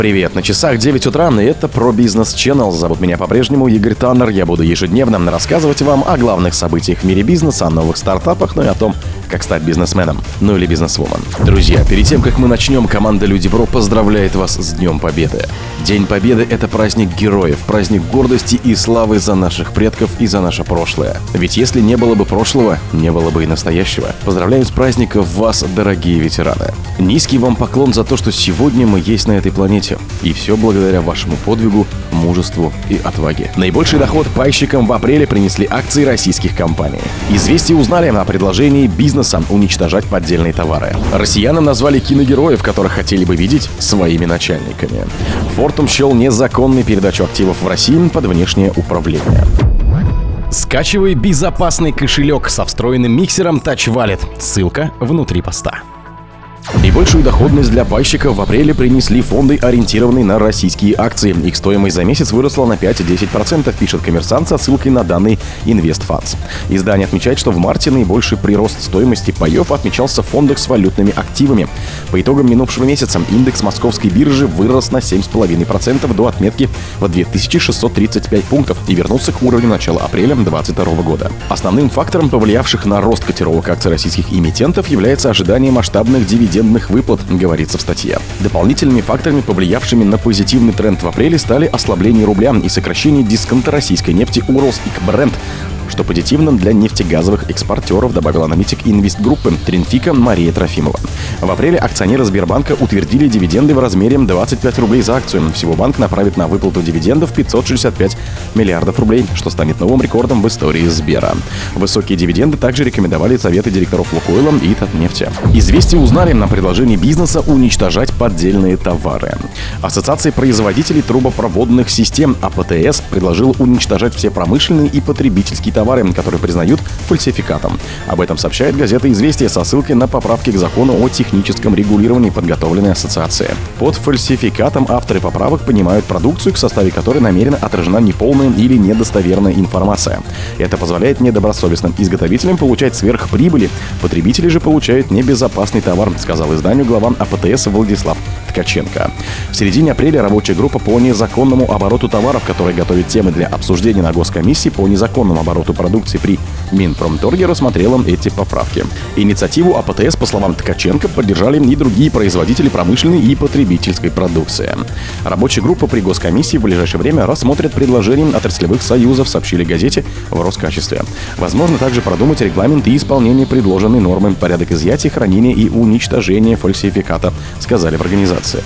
Привет, на часах 9 утра, и это про бизнес Channel. Зовут меня по-прежнему Игорь Таннер. Я буду ежедневно рассказывать вам о главных событиях в мире бизнеса, о новых стартапах, ну и о том, как стать бизнесменом, ну или бизнесвумен. Друзья, перед тем, как мы начнем, команда Люди Бро поздравляет вас с Днем Победы. День Победы — это праздник героев, праздник гордости и славы за наших предков и за наше прошлое. Ведь если не было бы прошлого, не было бы и настоящего. Поздравляю с праздником вас, дорогие ветераны. Низкий вам поклон за то, что сегодня мы есть на этой планете. И все благодаря вашему подвигу, мужеству и отваге. Наибольший доход пайщикам в апреле принесли акции российских компаний. Известия узнали о предложении бизнеса уничтожать поддельные товары. Россиянам назвали киногероев, которых хотели бы видеть своими начальниками. Фортум счел незаконной передачу активов в России под внешнее управление. Скачивай безопасный кошелек со встроенным миксером Touch Wallet. Ссылка внутри поста. Наибольшую доходность для пайщиков в апреле принесли фонды, ориентированные на российские акции. Их стоимость за месяц выросла на 5-10%, пишет коммерсант со ссылкой на данные InvestFunds. Издание отмечает, что в марте наибольший прирост стоимости паев отмечался в фондах с валютными активами. По итогам минувшего месяца индекс московской биржи вырос на 7,5% до отметки в 2635 пунктов и вернулся к уровню начала апреля 2022 года. Основным фактором, повлиявших на рост котировок акций российских эмитентов, является ожидание масштабных дивидендов дивидендных выплат, говорится в статье. Дополнительными факторами, повлиявшими на позитивный тренд в апреле, стали ослабление рубля и сокращение дисконта российской нефти Уралсик Бренд, что позитивно для нефтегазовых экспортеров, добавил аналитик инвестгруппы Тринфика Мария Трофимова. В апреле акционеры Сбербанка утвердили дивиденды в размере 25 рублей за акцию. Всего банк направит на выплату дивидендов 565 миллиардов рублей, что станет новым рекордом в истории Сбера. Высокие дивиденды также рекомендовали советы директоров Лукойла и Татнефти. Известие узнали на предложении бизнеса уничтожать поддельные товары. Ассоциация производителей трубопроводных систем АПТС предложила уничтожать все промышленные и потребительские товары, которые признают фальсификатом. Об этом сообщает газета «Известия» со ссылкой на поправки к закону о техническом регулировании, подготовленной ассоциацией. Под фальсификатом авторы поправок понимают продукцию, к составе которой намеренно отражена неполная или недостоверная информация. Это позволяет недобросовестным изготовителям получать сверхприбыли, потребители же получают небезопасный товар, сказал изданию глава АПТС Владислав Ткаченко. В середине апреля рабочая группа по незаконному обороту товаров, которая готовит темы для обсуждения на госкомиссии по незаконному обороту продукции при Минпромторге, рассмотрела эти поправки. Инициативу АПТС, по словам Ткаченко, поддержали и другие производители промышленной и потребительской продукции. Рабочая группа при госкомиссии в ближайшее время рассмотрит предложения отраслевых союзов, сообщили газете в Роскачестве. Возможно также продумать регламент и исполнение предложенной нормы, порядок изъятия, хранения и уничтожения фальсификата, сказали в организации.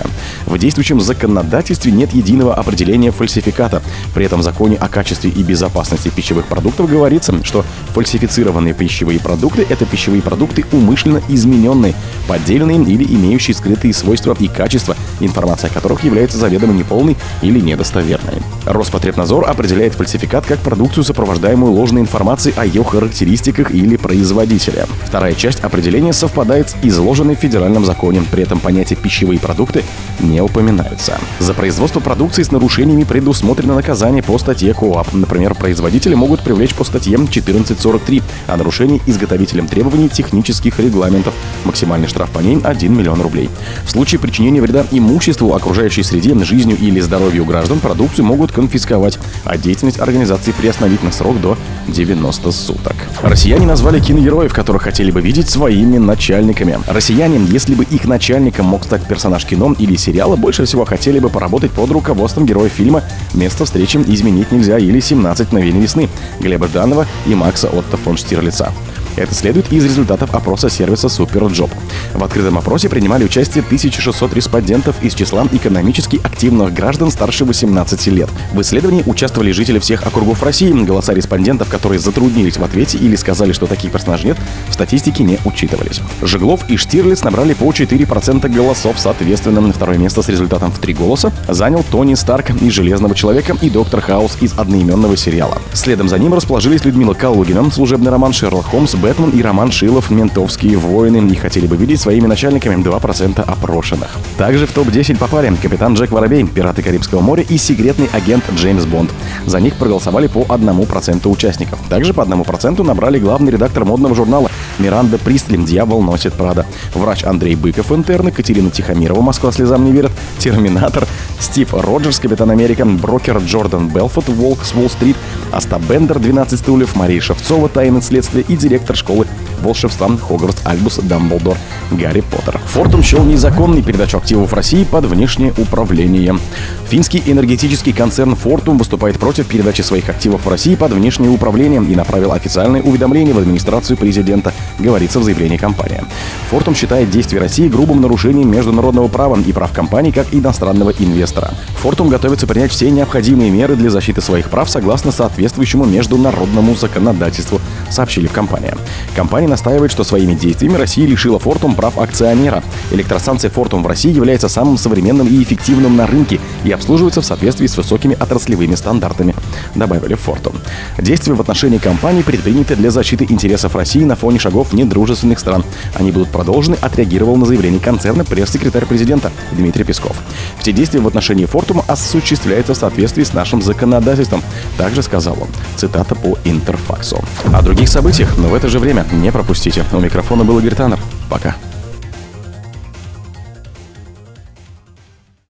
В действующем законодательстве нет единого определения фальсификата. При этом в законе о качестве и безопасности пищевых продуктов говорится, что фальсифицированные пищевые продукты – это пищевые продукты умышленно измененные, поддельные или имеющие скрытые свойства и качества, информация о которых является заведомо неполной или недостоверной. Роспотребнадзор определяет фальсификат как продукцию, сопровождаемую ложной информацией о ее характеристиках или производителе. Вторая часть определения совпадает с изложенной в федеральном законе. При этом понятие «пищевые продукты» не упоминаются. За производство продукции с нарушениями предусмотрено наказание по статье КОАП. Например, производители могут привлечь по статье 1443 о нарушении изготовителям требований технических регламентов. Максимальный штраф по ней 1 миллион рублей. В случае причинения вреда имуществу, окружающей среде, жизнью или здоровью граждан, продукцию могут конфисковать, а деятельность организации приостановить на срок до 90 суток. Россияне назвали киногероев, которых хотели бы видеть своими начальниками. Россияне, если бы их начальником мог стать персонаж кино или сериала больше всего хотели бы поработать под руководством героя фильма «Место встречи изменить нельзя» или «17 мгновений весны» Глеба Жданова и Макса Отто фон Штирлица. Это следует из результатов опроса сервиса SuperJob. В открытом опросе принимали участие 1600 респондентов из числа экономически активных граждан старше 18 лет. В исследовании участвовали жители всех округов России. Голоса респондентов, которые затруднились в ответе или сказали, что таких персонажей нет, в статистике не учитывались. Жеглов и Штирлиц набрали по 4% голосов, соответственно. На второе место с результатом в три голоса занял Тони Старк из «Железного человека» и Доктор Хаус из одноименного сериала. Следом за ним расположились Людмила Калугина, служебный роман Шерлок Холмс, Бэтмен и Роман Шилов «Ментовские войны» не хотели бы видеть своими начальниками 2% опрошенных. Также в топ-10 попали капитан Джек Воробей, «Пираты Карибского моря» и секретный агент Джеймс Бонд. За них проголосовали по 1% участников. Также по 1% набрали главный редактор модного журнала Миранда Пристлин «Дьявол носит Прада», врач Андрей Быков «Интерны», Катерина Тихомирова «Москва слезам не верит», Терминатор, Стив Роджерс «Капитан Америка», брокер Джордан Белфорд «Волк с Уолл-стрит», Аста Бендер «12 стульев», Мария Шевцова «Тайны следствия» и директор школы волшебства Хогвартс Альбус Дамблдор Гарри Поттер. Фортум счел незаконной передачу активов России под внешнее управление. Финский энергетический концерн Фортум выступает против передачи своих активов в России под внешнее управление и направил официальное уведомление в администрацию президента, говорится в заявлении компании. Фортум считает действия России грубым нарушением международного права и прав компании как иностранного инвестора. Фортум готовится принять все необходимые меры для защиты своих прав согласно соответствующему международному законодательству, сообщили в компании. Компания настаивает, что своими действиями Россия лишила Фортум прав акционера. Электростанция Фортум в России является самым современным и эффективным на рынке и обслуживается в соответствии с высокими отраслевыми стандартами, добавили в Фортум. Действия в отношении компании предприняты для защиты интересов России на фоне шагов недружественных стран. Они будут продолжены, отреагировал на заявление концерна пресс-секретарь президента Дмитрий Песков. Все действия в отношении Фортума осуществляются в соответствии с нашим законодательством, также сказал он. Цитата по Интерфаксу. О других событиях, но в это же время не пропустите. У микрофона был Игорь Таннер. Пока.